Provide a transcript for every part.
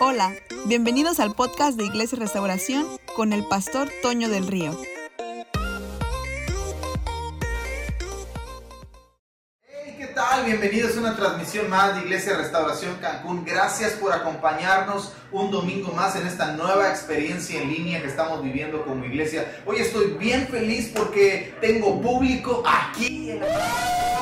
Hola, bienvenidos al podcast de Iglesia Restauración con el pastor Toño del Río. Hey, ¿qué tal? Bienvenidos a una transmisión más de Iglesia Restauración Cancún. Gracias por acompañarnos un domingo más en esta nueva experiencia en línea que estamos viviendo como iglesia. Hoy estoy bien feliz porque tengo público aquí en la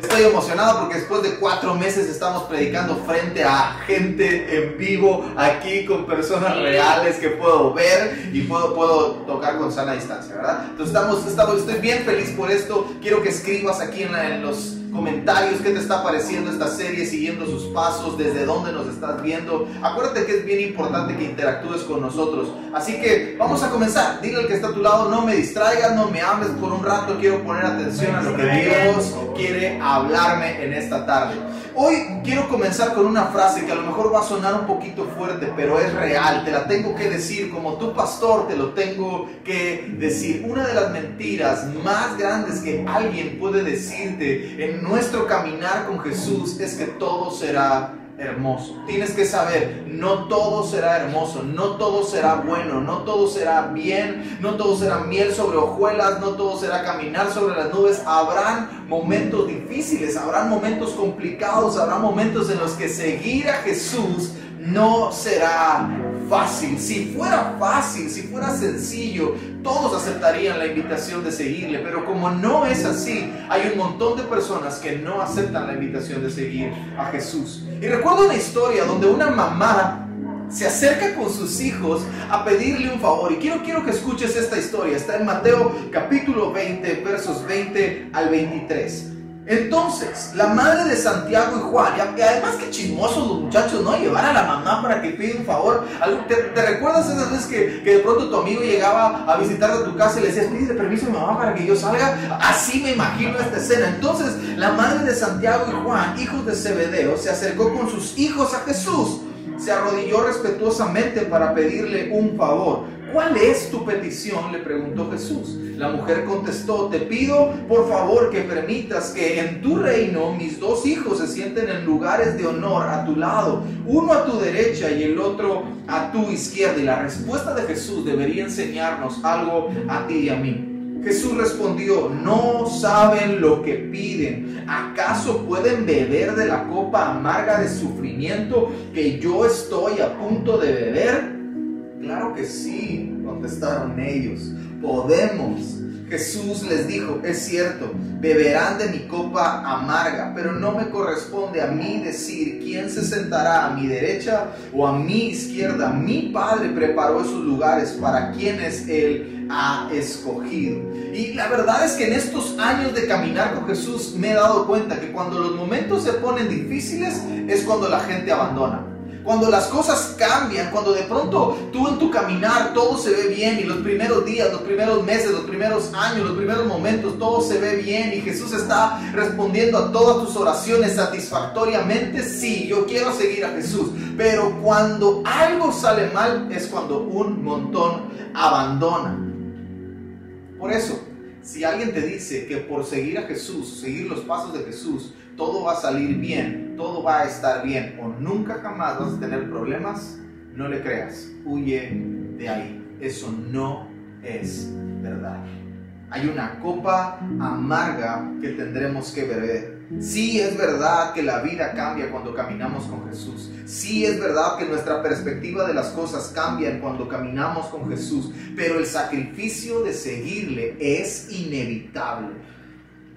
Estoy emocionado porque después de cuatro meses estamos predicando frente a gente en vivo, aquí con personas reales que puedo ver y puedo, puedo tocar con sana distancia, ¿verdad? Entonces estamos, estamos, estoy bien feliz por esto. Quiero que escribas aquí en, en los comentarios, qué te está pareciendo esta serie, siguiendo sus pasos, desde dónde nos estás viendo. Acuérdate que es bien importante que interactúes con nosotros. Así que vamos a comenzar. Dile al que está a tu lado, no me distraigas, no me hables por un rato, quiero poner atención a lo que Dios quiere hablarme en esta tarde. Hoy quiero comenzar con una frase que a lo mejor va a sonar un poquito fuerte, pero es real. Te la tengo que decir como tu pastor, te lo tengo que decir. Una de las mentiras más grandes que alguien puede decirte en nuestro caminar con Jesús es que todo será hermoso. Tienes que saber, no todo será hermoso, no todo será bueno, no todo será bien, no todo será miel sobre hojuelas, no todo será caminar sobre las nubes. Habrán momentos difíciles, habrán momentos complicados, habrá momentos en los que seguir a Jesús no será fácil. Si fuera fácil, si fuera sencillo, todos aceptarían la invitación de seguirle. Pero como no es así, hay un montón de personas que no aceptan la invitación de seguir a Jesús. Y recuerdo una historia donde una mamá se acerca con sus hijos a pedirle un favor. Y quiero, quiero que escuches esta historia. Está en Mateo capítulo 20, versos 20 al 23. Entonces, la madre de Santiago y Juan, y además que chismosos los muchachos, ¿no? Llevar a la mamá para que pida un favor. ¿Te, recuerdas esas veces que, que, de pronto tu amigo llegaba a visitarte a tu casa y le decías, pídele permiso a mi mamá para que yo salga? Así me imagino esta escena. Entonces, la madre de Santiago y Juan, hijos de Zebedeo, se acercó con sus hijos a Jesús. Se arrodilló respetuosamente para pedirle un favor. ¿Cuál es tu petición? le preguntó Jesús. La mujer contestó, te pido por favor que permitas que en tu reino mis dos hijos se sienten en lugares de honor a tu lado, uno a tu derecha y el otro a tu izquierda. Y la respuesta de Jesús debería enseñarnos algo a ti y a mí. Jesús respondió, no saben lo que piden. ¿Acaso pueden beber de la copa amarga de sufrimiento que yo estoy a punto de beber? Claro que sí, contestaron ellos. Podemos. Jesús les dijo, es cierto, beberán de mi copa amarga, pero no me corresponde a mí decir quién se sentará a mi derecha o a mi izquierda. Mi Padre preparó esos lugares para quienes Él ha escogido. Y la verdad es que en estos años de caminar con Jesús me he dado cuenta que cuando los momentos se ponen difíciles es cuando la gente abandona cuando las cosas cambian, cuando de pronto tú en tu caminar todo se ve bien y los primeros días, los primeros meses, los primeros años, los primeros momentos, todo se ve bien y Jesús está respondiendo a todas tus oraciones satisfactoriamente, sí, yo quiero seguir a Jesús, pero cuando algo sale mal es cuando un montón abandona. Por eso, si alguien te dice que por seguir a Jesús, seguir los pasos de Jesús, todo va a salir bien, todo va a estar bien o nunca jamás vas a tener problemas, no le creas, huye de ahí. Eso no es verdad. Hay una copa amarga que tendremos que beber. Sí es verdad que la vida cambia cuando caminamos con Jesús. Sí es verdad que nuestra perspectiva de las cosas cambia cuando caminamos con Jesús. Pero el sacrificio de seguirle es inevitable.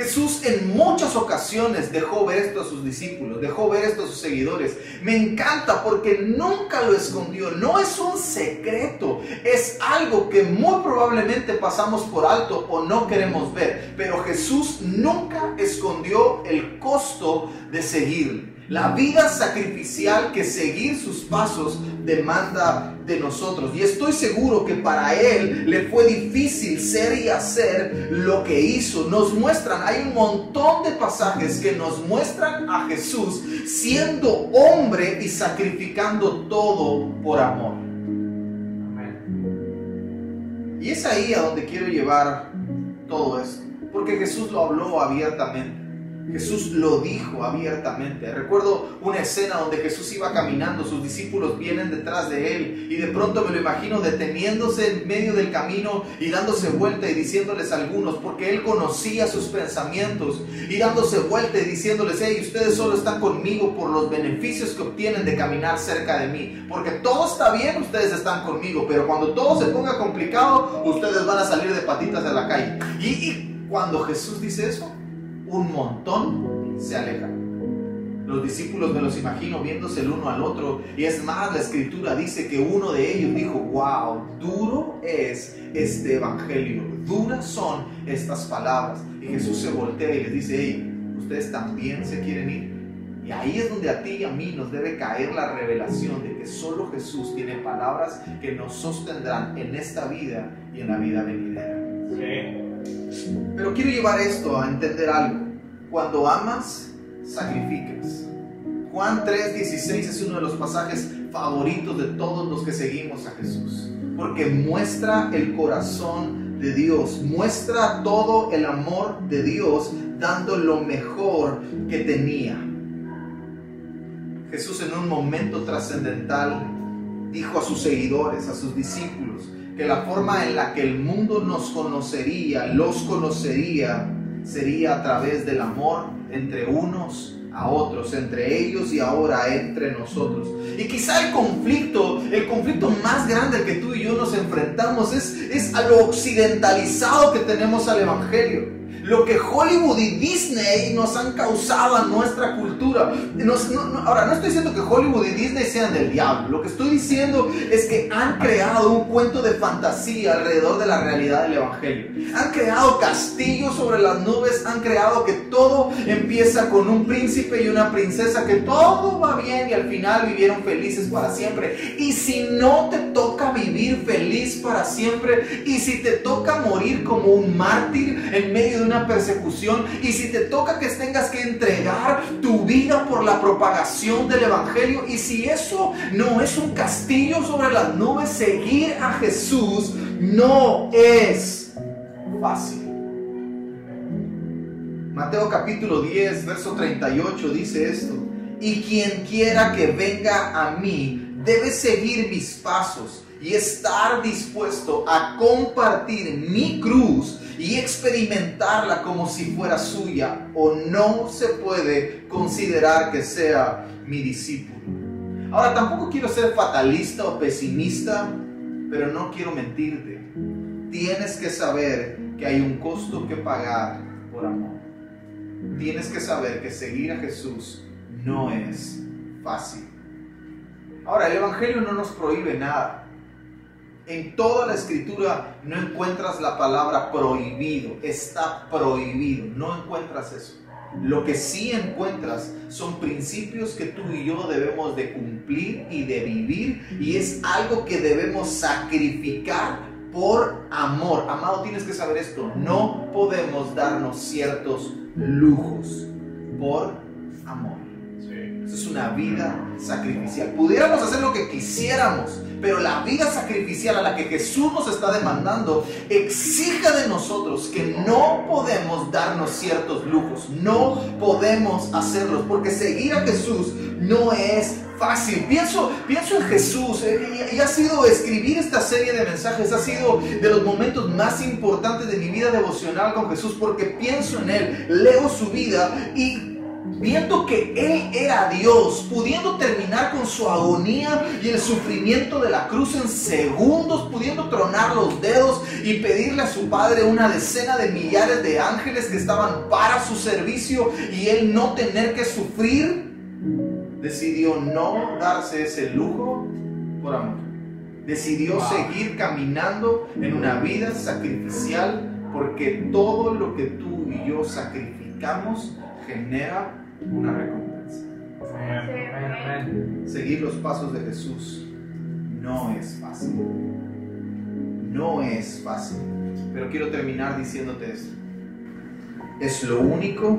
Jesús en muchas ocasiones dejó ver esto a sus discípulos, dejó ver esto a sus seguidores. Me encanta porque nunca lo escondió, no es un secreto, es algo que muy probablemente pasamos por alto o no queremos ver, pero Jesús nunca escondió el costo de seguirle la vida sacrificial que seguir sus pasos demanda de nosotros. Y estoy seguro que para Él le fue difícil ser y hacer lo que hizo. Nos muestran, hay un montón de pasajes que nos muestran a Jesús siendo hombre y sacrificando todo por amor. Y es ahí a donde quiero llevar todo esto. Porque Jesús lo habló abiertamente. Jesús lo dijo abiertamente. Recuerdo una escena donde Jesús iba caminando, sus discípulos vienen detrás de él y de pronto me lo imagino deteniéndose en medio del camino y dándose vuelta y diciéndoles algunos, porque él conocía sus pensamientos y dándose vuelta y diciéndoles, hey, ustedes solo están conmigo por los beneficios que obtienen de caminar cerca de mí, porque todo está bien, ustedes están conmigo, pero cuando todo se ponga complicado, ustedes van a salir de patitas a la calle. Y cuando Jesús dice eso, un montón se alejan. Los discípulos me los imagino viéndose el uno al otro. Y es más, la escritura dice que uno de ellos dijo, wow, duro es este evangelio, duras son estas palabras. Y Jesús se voltea y les dice, hey, ustedes también se quieren ir. Y ahí es donde a ti y a mí nos debe caer la revelación de que solo Jesús tiene palabras que nos sostendrán en esta vida y en la vida venidera. Pero quiero llevar esto a entender algo. Cuando amas, sacrificas. Juan 3:16 es uno de los pasajes favoritos de todos los que seguimos a Jesús, porque muestra el corazón de Dios, muestra todo el amor de Dios dando lo mejor que tenía. Jesús en un momento trascendental dijo a sus seguidores, a sus discípulos, que la forma en la que el mundo nos conocería, los conocería, sería a través del amor entre unos a otros, entre ellos y ahora entre nosotros. Y quizá el conflicto, el conflicto más grande que tú y yo nos enfrentamos es, es a lo occidentalizado que tenemos al Evangelio lo que Hollywood y Disney nos han causado a nuestra cultura. ahora, no estoy diciendo que Hollywood y Disney sean del diablo. Lo que estoy diciendo es que han creado un cuento de fantasía alrededor de la realidad del Evangelio. Han creado castillos sobre las nubes. Han creado que todo empieza con un príncipe y una princesa, que todo va bien y al final vivieron felices para siempre. Y si no te toca feliz para siempre, y si te toca morir como un mártir en medio de una persecución y si te toca que tengas que entregar tu vida por la propagación del Evangelio y si eso no es un castillo sobre las nubes, seguir a Jesús no es fácil. Mateo capítulo 10, verso 38 dice esto, y quien quiera que venga a mí debe seguir mis pasos y estar dispuesto a compartir mi cruz y experimentarla como si fuera suya o no se puede considerar que sea mi discípulo. Ahora tampoco quiero ser fatalista o pesimista, pero no quiero mentirte. Tienes que saber que hay un costo que pagar por amor. Tienes que saber que seguir a Jesús no es fácil. Ahora, el Evangelio no nos prohíbe nada. En toda la escritura no encuentras la palabra prohibido, está prohibido, no encuentras eso. Lo que sí encuentras son principios que tú y yo debemos de cumplir y de vivir y es algo que debemos sacrificar por amor. Amado, tienes que saber esto, no podemos darnos ciertos lujos por amor. Eso es una vida sacrificial. Pudiéramos hacer lo que quisiéramos, pero la vida sacrificial a la que Jesús nos está demandando exige de nosotros que no podemos darnos ciertos lujos, no podemos hacerlos, porque seguir a Jesús no es fácil. Pienso, pienso en Jesús eh, y ha sido escribir esta serie de mensajes, ha sido de los momentos más importantes de mi vida devocional con Jesús, porque pienso en Él, leo su vida y viendo que Él era Dios, pudiendo terminar con su agonía y el sufrimiento de la cruz en segundos, pudiendo tronar los dedos y pedirle a su Padre una decena de millares de ángeles que estaban para su servicio y Él no tener que sufrir, decidió no darse ese lujo por amor. Decidió seguir caminando en una vida sacrificial porque todo lo que tú y yo sacrificamos genera una recompensa. Seguir los pasos de Jesús no es fácil. No es fácil. Pero quiero terminar diciéndote esto. Es lo único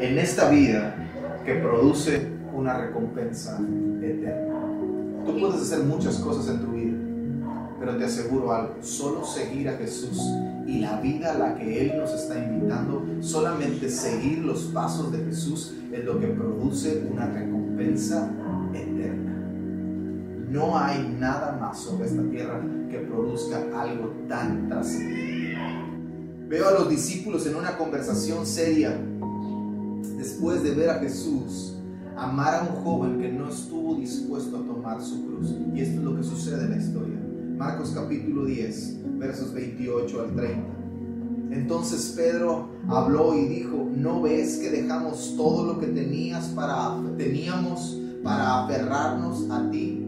en esta vida que produce una recompensa eterna. Tú puedes hacer muchas cosas en tu vida, pero te aseguro algo, solo seguir a Jesús y la vida a la que Él nos está invitando, solamente seguir los pasos de Jesús es lo que produce una recompensa eterna. No hay nada más sobre esta tierra que produzca algo tan trascendente. Veo a los discípulos en una conversación seria después de ver a Jesús amar a un joven que no estuvo dispuesto a tomar su cruz. Y esto es lo que sucede en la historia. Marcos capítulo 10, versos 28 al 30. Entonces Pedro habló y dijo, ¿no ves que dejamos todo lo que tenías para, teníamos para aferrarnos a ti?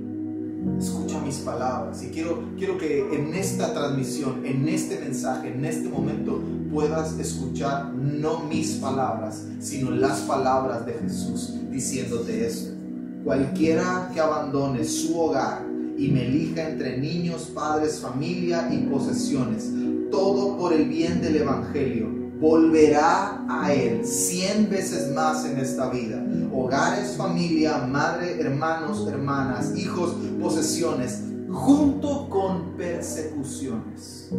Escucha mis palabras y quiero, quiero que en esta transmisión, en este mensaje, en este momento puedas escuchar no mis palabras, sino las palabras de Jesús diciéndote esto. Cualquiera que abandone su hogar y me elija entre niños, padres, familia y posesiones, todo por el bien del Evangelio, volverá a Él cien veces más en esta vida. Hogares, familia, madre, hermanos, hermanas, hijos, posesiones, junto con persecuciones.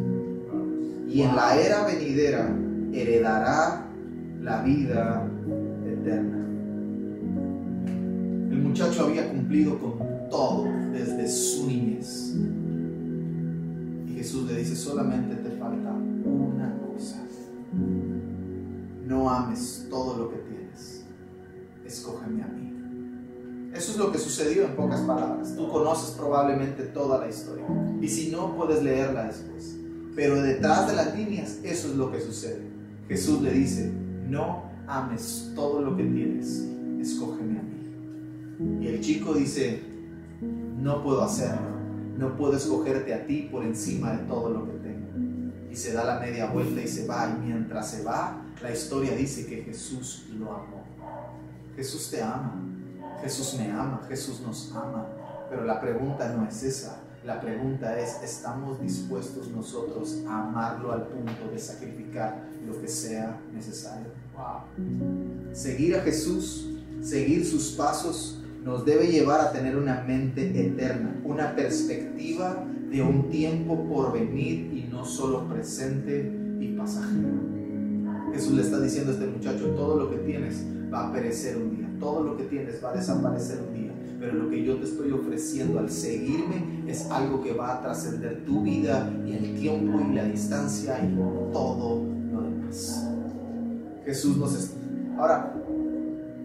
Y en la era venidera heredará la vida eterna. El muchacho había cumplido con todo desde su niñez. Y Jesús le dice, solamente te falta una cosa. No ames todo lo que tienes. Escógeme a mí. Eso es lo que sucedió en pocas palabras. Tú conoces probablemente toda la historia. Y si no, puedes leerla después. Pero detrás de las líneas, eso es lo que sucede. Jesús le dice, no ames todo lo que tienes. Escógeme a mí. Y el chico dice, no puedo hacerlo. No puedo escogerte a ti por encima de todo lo que tengo. Y se da la media vuelta y se va. Y mientras se va, la historia dice que Jesús lo amó. Jesús te ama. Jesús me ama. Jesús nos ama. Pero la pregunta no es esa. La pregunta es, ¿estamos dispuestos nosotros a amarlo al punto de sacrificar lo que sea necesario? Seguir a Jesús, seguir sus pasos, nos debe llevar a tener una mente eterna, una perspectiva de un tiempo por venir y no solo presente y pasajero. Jesús le está diciendo a este muchacho, todo lo que tienes va a perecer un día, todo lo que tienes va a desaparecer un día, pero lo que yo te estoy ofreciendo al seguirme es algo que va a trascender tu vida y el tiempo y la distancia y todo lo demás. Jesús nos... Ahora,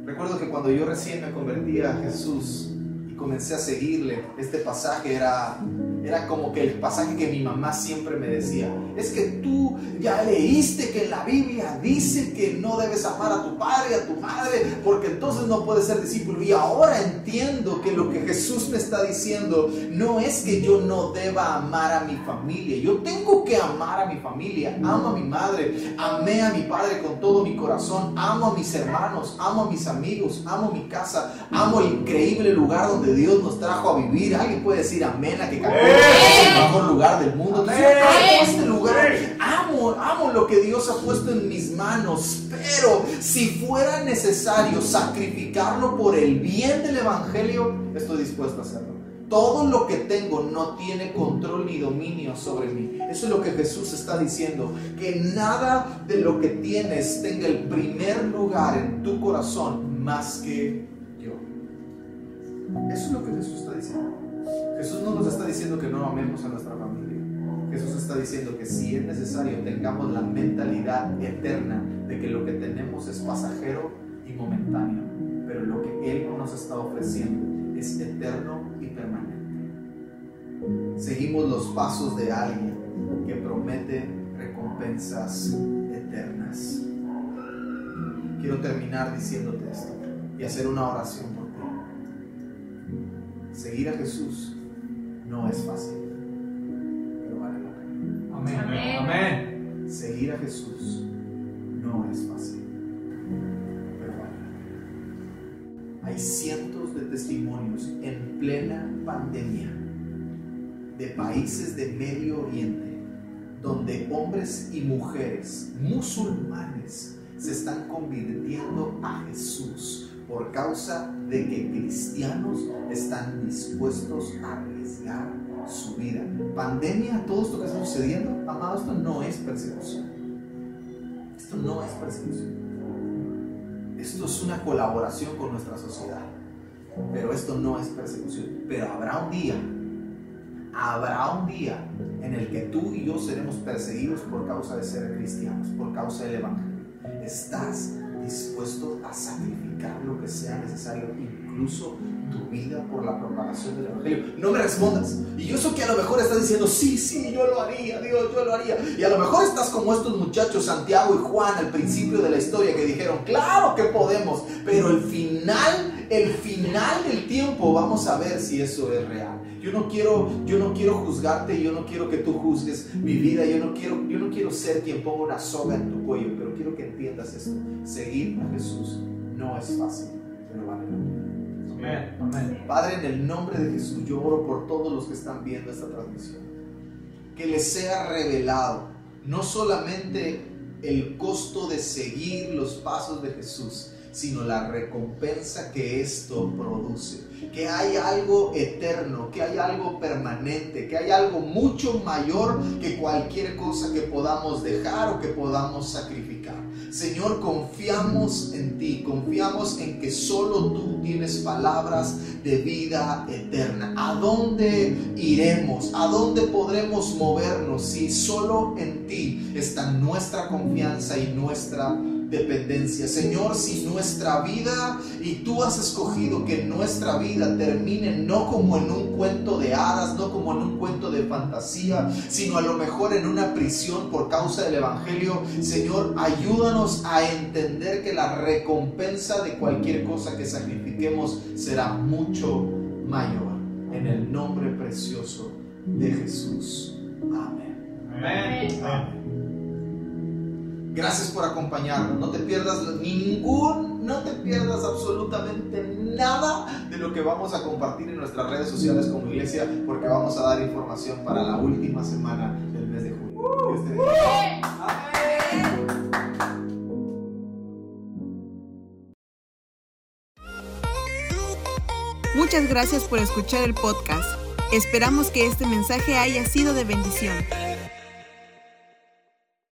Recuerdo que cuando yo recién me convertí a Jesús y comencé a seguirle, este pasaje era, era como que el pasaje que mi mamá siempre me decía, es que tú ya leíste que la Biblia dice que no debes amar a tu padre y a tu madre, porque entonces no puedes ser discípulo. Y ahora entiendo que lo que Jesús me está diciendo no es que yo no deba amar a mi familia, yo tengo que amar a mi familia, amo a mi madre, amé a mi padre con todo mi corazón, amo a mis hermanos, amo a mis amigos, amo mi casa, amo el increíble lugar donde Dios nos trajo a vivir. Alguien puede decir amén a que Cancún es el mejor lugar del mundo. Yo amo este lugar, amo, amo lo que Dios ha puesto en mis manos, pero si fuera necesario sacrificarlo por el bien del Evangelio, estoy dispuesto a hacerlo. Todo lo que tengo no tiene control ni dominio sobre mí. Eso es lo que Jesús está diciendo. Que nada de lo que tienes tenga el primer lugar en tu corazón más que yo. Eso es lo que Jesús está diciendo. Jesús no nos está diciendo que no amemos a nuestra familia. Jesús está diciendo que si es necesario tengamos la mentalidad eterna de que lo que tenemos es pasajero y momentáneo. Pero lo que Él nos está ofreciendo es eterno y permanente. Seguimos los pasos de alguien que promete recompensas eternas. Quiero terminar diciéndote esto y hacer una oración por ti. Seguir a Jesús no es fácil, pero vale la pena. Amén. Amén. Seguir a Jesús no es fácil, pero vale la pena. Hay cientos de testimonios en plena pandemia de países de Medio Oriente donde hombres y mujeres musulmanes se están convirtiendo a Jesús por causa de que cristianos están dispuestos a arriesgar su vida. Pandemia, todo esto que está sucediendo, amado, esto no es persecución. Esto no es persecución. Esto es una colaboración con nuestra sociedad. Pero esto no es persecución. Pero habrá un día, habrá un día en el que tú y yo seremos perseguidos por causa de ser cristianos, por causa del Evangelio. ¿Estás dispuesto a sacrificar lo que sea necesario, incluso tu vida por la propagación del Evangelio. No me respondas. Y yo sé que a lo mejor estás diciendo, sí, sí, yo lo haría, Dios, yo lo haría. Y a lo mejor estás como estos muchachos, Santiago y Juan, al principio de la historia, que dijeron, claro que podemos, pero el final, el final del tiempo, vamos a ver si eso es real. Yo no quiero, yo no quiero juzgarte, yo no quiero que tú juzgues mi vida, yo no quiero, yo no quiero ser quien ponga una soga en tu cuello, pero quiero que entiendas esto. Seguir a Jesús no es fácil, pero vale la pena. Padre, en el nombre de Jesús, yo oro por todos los que están viendo esta transmisión. Que les sea revelado no solamente el costo de seguir los pasos de Jesús, sino la recompensa que esto produce. Que hay algo eterno, que hay algo permanente, que hay algo mucho mayor que cualquier cosa que podamos dejar o que podamos sacrificar. Señor, confiamos en ti, confiamos en que solo tú tienes palabras de vida eterna. ¿A dónde iremos? ¿A dónde podremos movernos si solo en ti está nuestra confianza y nuestra dependencia. Señor, si nuestra vida y tú has escogido que nuestra vida termine no como en un cuento de hadas, no como en un cuento de fantasía, sino a lo mejor en una prisión por causa del Evangelio, Señor, ayúdanos a entender que la recompensa de cualquier cosa que sacrifiquemos será mucho mayor. En el nombre precioso de Jesús. Amén. Amén. Amén. Gracias por acompañarnos. No te pierdas ningún, no te pierdas absolutamente nada de lo que vamos a compartir en nuestras redes sociales como iglesia, porque vamos a dar información para la última semana del mes de julio. Muchas gracias por escuchar el podcast. Esperamos que este mensaje haya sido de bendición.